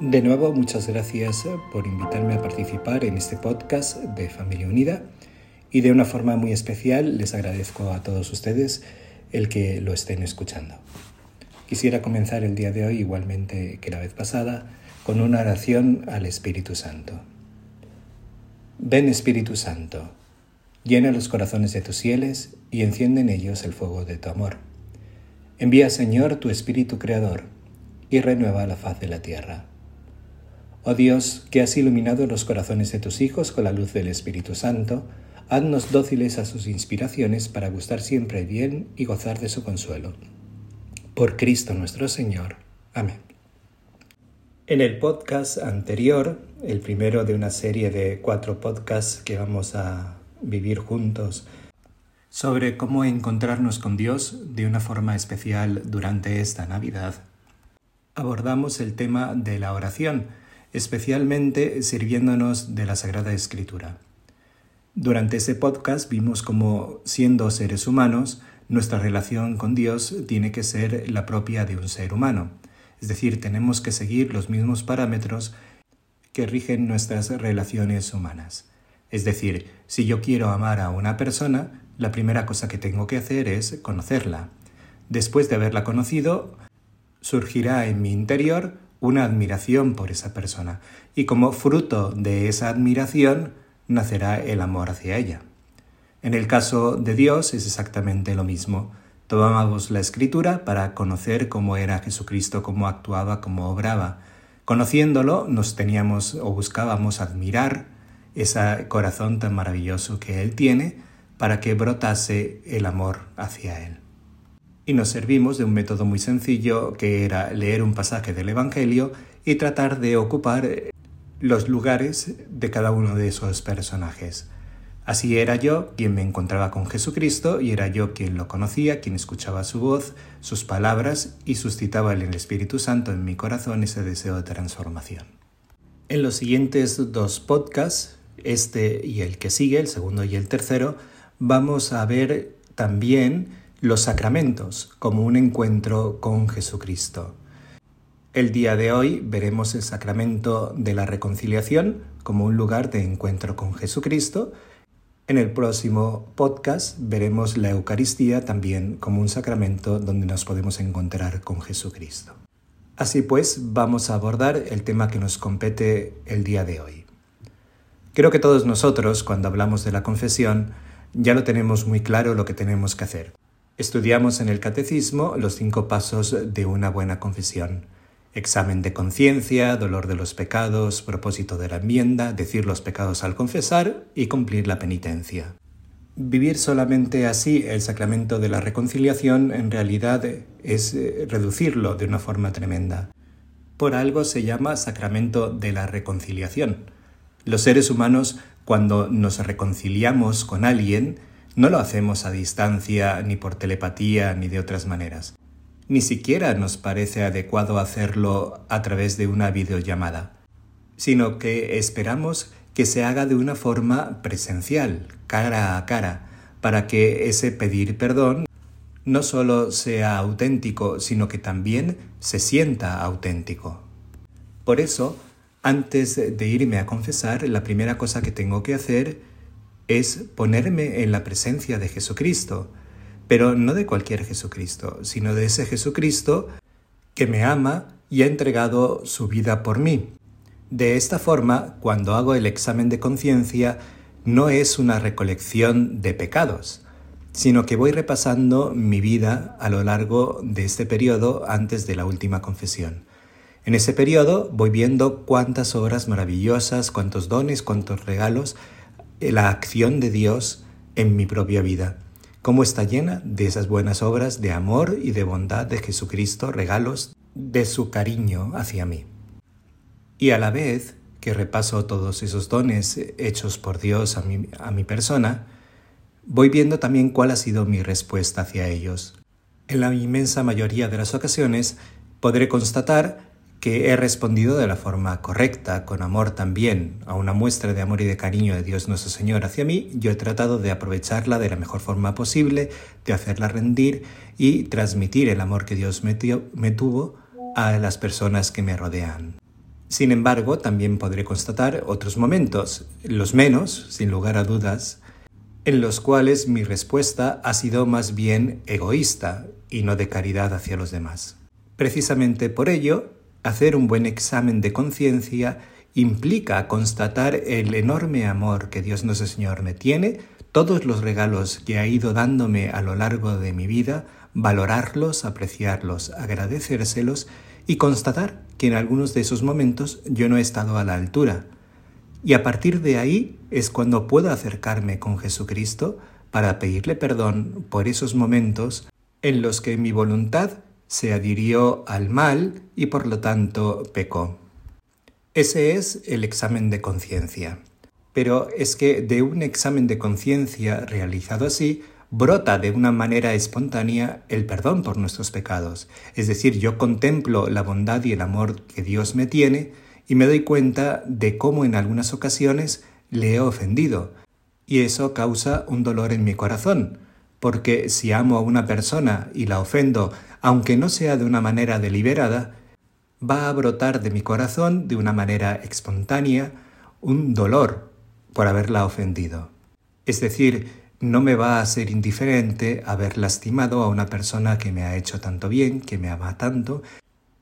De nuevo, muchas gracias por invitarme a participar en este podcast de Familia Unida y de una forma muy especial les agradezco a todos ustedes el que lo estén escuchando. Quisiera comenzar el día de hoy igualmente que la vez pasada con una oración al Espíritu Santo. Ven Espíritu Santo, llena los corazones de tus fieles y enciende en ellos el fuego de tu amor. Envía Señor tu Espíritu Creador y renueva la faz de la tierra. Oh Dios, que has iluminado los corazones de tus hijos con la luz del Espíritu Santo, haznos dóciles a sus inspiraciones para gustar siempre bien y gozar de su consuelo. Por Cristo nuestro Señor. Amén. En el podcast anterior, el primero de una serie de cuatro podcasts que vamos a vivir juntos, sobre cómo encontrarnos con Dios de una forma especial durante esta Navidad, abordamos el tema de la oración, especialmente sirviéndonos de la Sagrada Escritura. Durante ese podcast vimos cómo, siendo seres humanos, nuestra relación con Dios tiene que ser la propia de un ser humano. Es decir, tenemos que seguir los mismos parámetros que rigen nuestras relaciones humanas. Es decir, si yo quiero amar a una persona, la primera cosa que tengo que hacer es conocerla. Después de haberla conocido, surgirá en mi interior una admiración por esa persona y como fruto de esa admiración nacerá el amor hacia ella. En el caso de Dios es exactamente lo mismo. Tomábamos la escritura para conocer cómo era Jesucristo, cómo actuaba, cómo obraba. Conociéndolo nos teníamos o buscábamos admirar ese corazón tan maravilloso que Él tiene para que brotase el amor hacia Él y nos servimos de un método muy sencillo que era leer un pasaje del Evangelio y tratar de ocupar los lugares de cada uno de esos personajes. Así era yo quien me encontraba con Jesucristo y era yo quien lo conocía, quien escuchaba su voz, sus palabras y suscitaba en el Espíritu Santo en mi corazón ese deseo de transformación. En los siguientes dos podcasts, este y el que sigue, el segundo y el tercero, vamos a ver también los sacramentos como un encuentro con Jesucristo. El día de hoy veremos el sacramento de la reconciliación como un lugar de encuentro con Jesucristo. En el próximo podcast veremos la Eucaristía también como un sacramento donde nos podemos encontrar con Jesucristo. Así pues, vamos a abordar el tema que nos compete el día de hoy. Creo que todos nosotros, cuando hablamos de la confesión, ya lo tenemos muy claro lo que tenemos que hacer. Estudiamos en el Catecismo los cinco pasos de una buena confesión. Examen de conciencia, dolor de los pecados, propósito de la enmienda, decir los pecados al confesar y cumplir la penitencia. Vivir solamente así el sacramento de la reconciliación en realidad es eh, reducirlo de una forma tremenda. Por algo se llama sacramento de la reconciliación. Los seres humanos, cuando nos reconciliamos con alguien, no lo hacemos a distancia, ni por telepatía, ni de otras maneras. Ni siquiera nos parece adecuado hacerlo a través de una videollamada, sino que esperamos que se haga de una forma presencial, cara a cara, para que ese pedir perdón no solo sea auténtico, sino que también se sienta auténtico. Por eso, antes de irme a confesar, la primera cosa que tengo que hacer es ponerme en la presencia de Jesucristo, pero no de cualquier Jesucristo, sino de ese Jesucristo que me ama y ha entregado su vida por mí. De esta forma, cuando hago el examen de conciencia, no es una recolección de pecados, sino que voy repasando mi vida a lo largo de este periodo antes de la última confesión. En ese periodo voy viendo cuántas obras maravillosas, cuántos dones, cuántos regalos la acción de Dios en mi propia vida, cómo está llena de esas buenas obras de amor y de bondad de Jesucristo, regalos de su cariño hacia mí. Y a la vez que repaso todos esos dones hechos por Dios a mi, a mi persona, voy viendo también cuál ha sido mi respuesta hacia ellos. En la inmensa mayoría de las ocasiones podré constatar que he respondido de la forma correcta, con amor también, a una muestra de amor y de cariño de Dios nuestro Señor hacia mí, yo he tratado de aprovecharla de la mejor forma posible, de hacerla rendir y transmitir el amor que Dios me, me tuvo a las personas que me rodean. Sin embargo, también podré constatar otros momentos, los menos, sin lugar a dudas, en los cuales mi respuesta ha sido más bien egoísta y no de caridad hacia los demás. Precisamente por ello, Hacer un buen examen de conciencia implica constatar el enorme amor que Dios nuestro Señor me tiene, todos los regalos que ha ido dándome a lo largo de mi vida, valorarlos, apreciarlos, agradecérselos y constatar que en algunos de esos momentos yo no he estado a la altura. Y a partir de ahí es cuando puedo acercarme con Jesucristo para pedirle perdón por esos momentos en los que mi voluntad se adhirió al mal y por lo tanto pecó. Ese es el examen de conciencia. Pero es que de un examen de conciencia realizado así, brota de una manera espontánea el perdón por nuestros pecados. Es decir, yo contemplo la bondad y el amor que Dios me tiene y me doy cuenta de cómo en algunas ocasiones le he ofendido. Y eso causa un dolor en mi corazón, porque si amo a una persona y la ofendo, aunque no sea de una manera deliberada, va a brotar de mi corazón de una manera espontánea un dolor por haberla ofendido. Es decir, no me va a ser indiferente haber lastimado a una persona que me ha hecho tanto bien, que me ama tanto,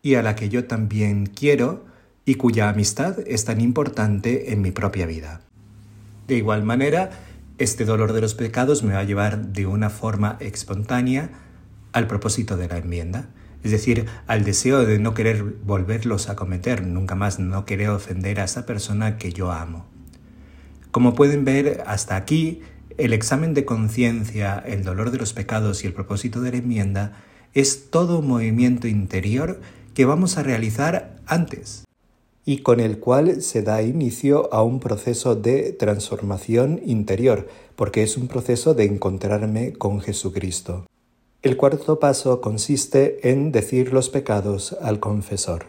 y a la que yo también quiero y cuya amistad es tan importante en mi propia vida. De igual manera, este dolor de los pecados me va a llevar de una forma espontánea al propósito de la enmienda, es decir, al deseo de no querer volverlos a cometer, nunca más no querer ofender a esa persona que yo amo. Como pueden ver, hasta aquí, el examen de conciencia, el dolor de los pecados y el propósito de la enmienda es todo un movimiento interior que vamos a realizar antes y con el cual se da inicio a un proceso de transformación interior, porque es un proceso de encontrarme con Jesucristo. El cuarto paso consiste en decir los pecados al confesor.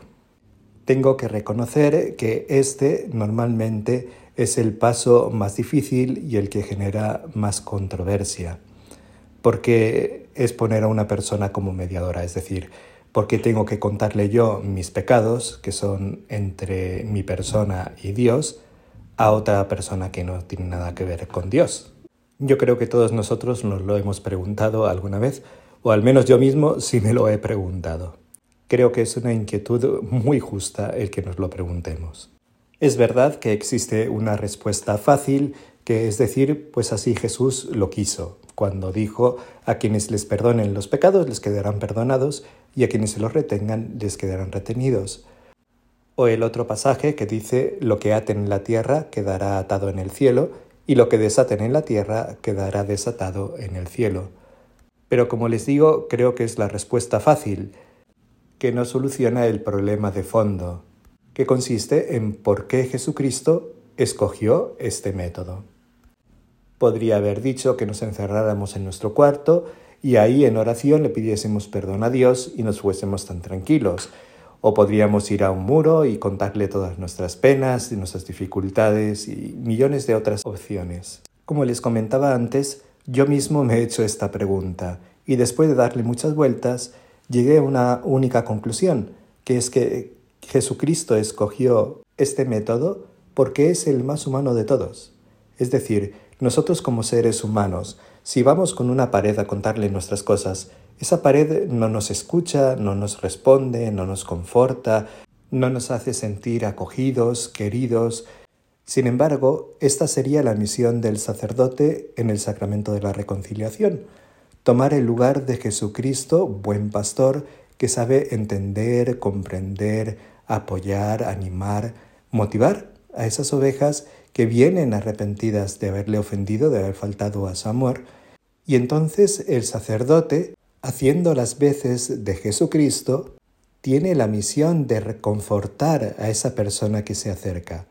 Tengo que reconocer que este normalmente es el paso más difícil y el que genera más controversia, porque es poner a una persona como mediadora, es decir, porque tengo que contarle yo mis pecados, que son entre mi persona y Dios, a otra persona que no tiene nada que ver con Dios. Yo creo que todos nosotros nos lo hemos preguntado alguna vez, o al menos yo mismo sí me lo he preguntado. Creo que es una inquietud muy justa el que nos lo preguntemos. Es verdad que existe una respuesta fácil, que es decir, pues así Jesús lo quiso, cuando dijo, a quienes les perdonen los pecados les quedarán perdonados y a quienes se los retengan les quedarán retenidos. O el otro pasaje que dice, lo que aten en la tierra quedará atado en el cielo, y lo que desaten en la tierra quedará desatado en el cielo. Pero como les digo, creo que es la respuesta fácil, que no soluciona el problema de fondo, que consiste en por qué Jesucristo escogió este método. Podría haber dicho que nos encerráramos en nuestro cuarto y ahí en oración le pidiésemos perdón a Dios y nos fuésemos tan tranquilos. O podríamos ir a un muro y contarle todas nuestras penas y nuestras dificultades y millones de otras opciones. Como les comentaba antes, yo mismo me he hecho esta pregunta y después de darle muchas vueltas, llegué a una única conclusión, que es que Jesucristo escogió este método porque es el más humano de todos. Es decir, nosotros como seres humanos, si vamos con una pared a contarle nuestras cosas, esa pared no nos escucha, no nos responde, no nos conforta, no nos hace sentir acogidos, queridos. Sin embargo, esta sería la misión del sacerdote en el sacramento de la reconciliación, tomar el lugar de Jesucristo, buen pastor, que sabe entender, comprender, apoyar, animar, motivar a esas ovejas que vienen arrepentidas de haberle ofendido, de haber faltado a su amor, y entonces el sacerdote, haciendo las veces de Jesucristo, tiene la misión de reconfortar a esa persona que se acerca.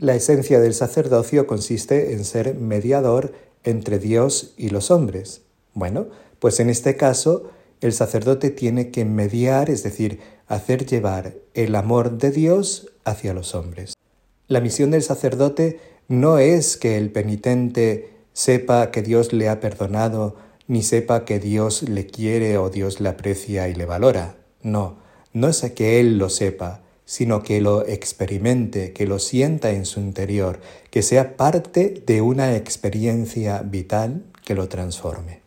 La esencia del sacerdocio consiste en ser mediador entre Dios y los hombres. Bueno, pues en este caso el sacerdote tiene que mediar, es decir, hacer llevar el amor de Dios hacia los hombres. La misión del sacerdote no es que el penitente sepa que Dios le ha perdonado, ni sepa que Dios le quiere o Dios le aprecia y le valora. No, no es que él lo sepa, sino que lo experimente, que lo sienta en su interior, que sea parte de una experiencia vital que lo transforme.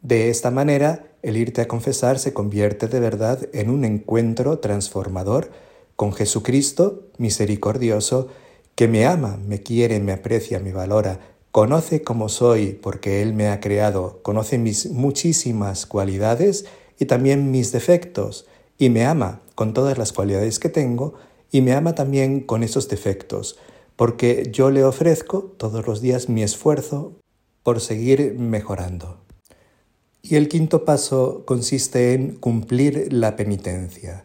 De esta manera, el irte a confesar se convierte de verdad en un encuentro transformador con Jesucristo misericordioso, que me ama, me quiere, me aprecia, me valora, conoce cómo soy porque Él me ha creado, conoce mis muchísimas cualidades y también mis defectos, y me ama con todas las cualidades que tengo, y me ama también con esos defectos, porque yo le ofrezco todos los días mi esfuerzo por seguir mejorando. Y el quinto paso consiste en cumplir la penitencia.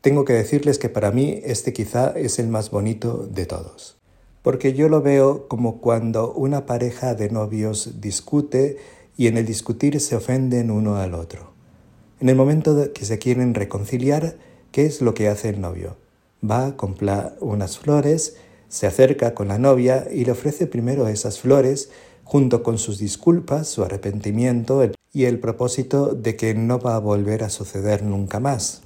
Tengo que decirles que para mí este quizá es el más bonito de todos, porque yo lo veo como cuando una pareja de novios discute y en el discutir se ofenden uno al otro. En el momento que se quieren reconciliar, ¿qué es lo que hace el novio? Va, compra unas flores, se acerca con la novia y le ofrece primero esas flores junto con sus disculpas, su arrepentimiento y el propósito de que no va a volver a suceder nunca más.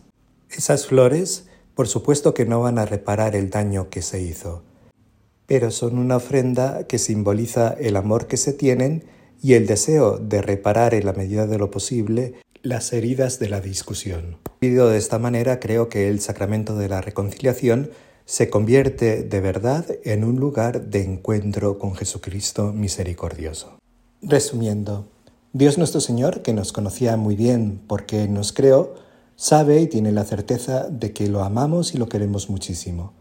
Esas flores, por supuesto que no van a reparar el daño que se hizo, pero son una ofrenda que simboliza el amor que se tienen y el deseo de reparar en la medida de lo posible las heridas de la discusión. De esta manera creo que el sacramento de la reconciliación se convierte de verdad en un lugar de encuentro con Jesucristo misericordioso. Resumiendo, Dios nuestro Señor, que nos conocía muy bien porque nos creó, sabe y tiene la certeza de que lo amamos y lo queremos muchísimo,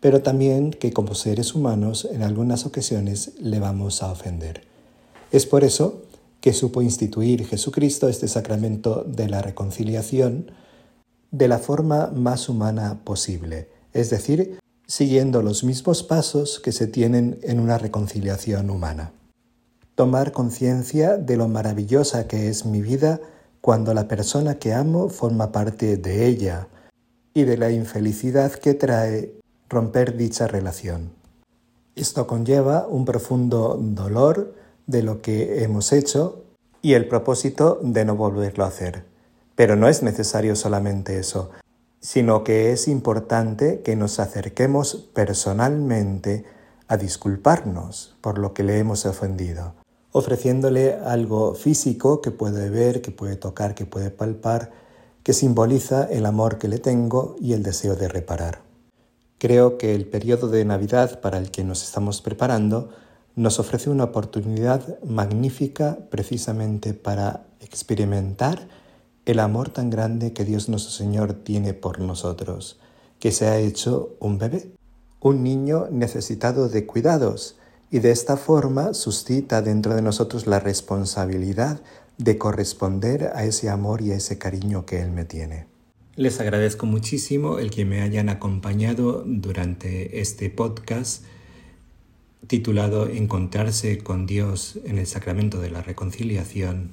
pero también que como seres humanos en algunas ocasiones le vamos a ofender. Es por eso que supo instituir Jesucristo este sacramento de la reconciliación de la forma más humana posible, es decir, siguiendo los mismos pasos que se tienen en una reconciliación humana tomar conciencia de lo maravillosa que es mi vida cuando la persona que amo forma parte de ella y de la infelicidad que trae romper dicha relación. Esto conlleva un profundo dolor de lo que hemos hecho y el propósito de no volverlo a hacer. Pero no es necesario solamente eso, sino que es importante que nos acerquemos personalmente a disculparnos por lo que le hemos ofendido ofreciéndole algo físico que puede ver, que puede tocar, que puede palpar, que simboliza el amor que le tengo y el deseo de reparar. Creo que el periodo de Navidad para el que nos estamos preparando nos ofrece una oportunidad magnífica precisamente para experimentar el amor tan grande que Dios nuestro Señor tiene por nosotros, que se ha hecho un bebé, un niño necesitado de cuidados, y de esta forma suscita dentro de nosotros la responsabilidad de corresponder a ese amor y a ese cariño que Él me tiene. Les agradezco muchísimo el que me hayan acompañado durante este podcast titulado Encontrarse con Dios en el Sacramento de la Reconciliación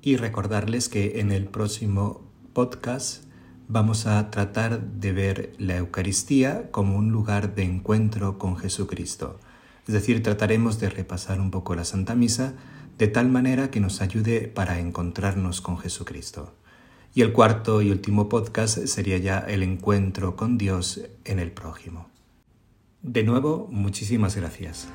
y recordarles que en el próximo podcast vamos a tratar de ver la Eucaristía como un lugar de encuentro con Jesucristo. Es decir, trataremos de repasar un poco la Santa Misa de tal manera que nos ayude para encontrarnos con Jesucristo. Y el cuarto y último podcast sería ya el encuentro con Dios en el prójimo. De nuevo, muchísimas gracias.